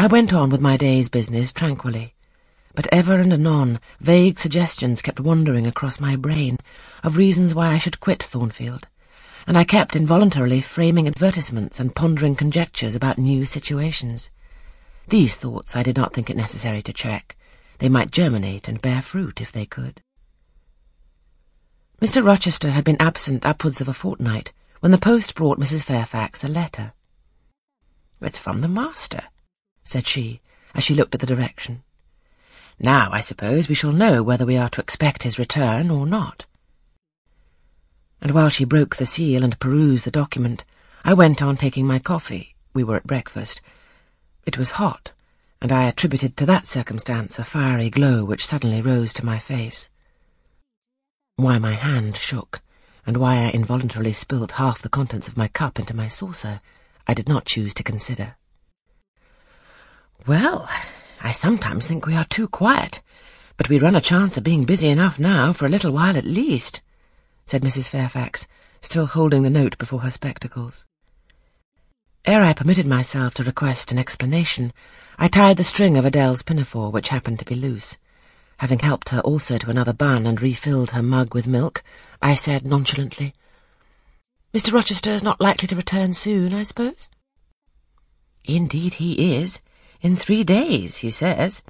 I went on with my day's business tranquilly, but ever and anon vague suggestions kept wandering across my brain of reasons why I should quit Thornfield, and I kept involuntarily framing advertisements and pondering conjectures about new situations. These thoughts I did not think it necessary to check. They might germinate and bear fruit if they could. Mr. Rochester had been absent upwards of a fortnight when the post brought Mrs. Fairfax a letter. It's from the master, said she, as she looked at the direction. Now, I suppose, we shall know whether we are to expect his return or not. And while she broke the seal and perused the document, I went on taking my coffee. We were at breakfast. It was hot, and I attributed to that circumstance a fiery glow which suddenly rose to my face. Why my hand shook, and why I involuntarily spilt half the contents of my cup into my saucer, I did not choose to consider. Well, I sometimes think we are too quiet, but we run a chance of being busy enough now for a little while at least, said Mrs. Fairfax, still holding the note before her spectacles. Ere I permitted myself to request an explanation, I tied the string of Adele's pinafore, which happened to be loose. Having helped her also to another bun and refilled her mug with milk, I said nonchalantly, Mr. Rochester is not likely to return soon, I suppose? Indeed he is. In three days, he says.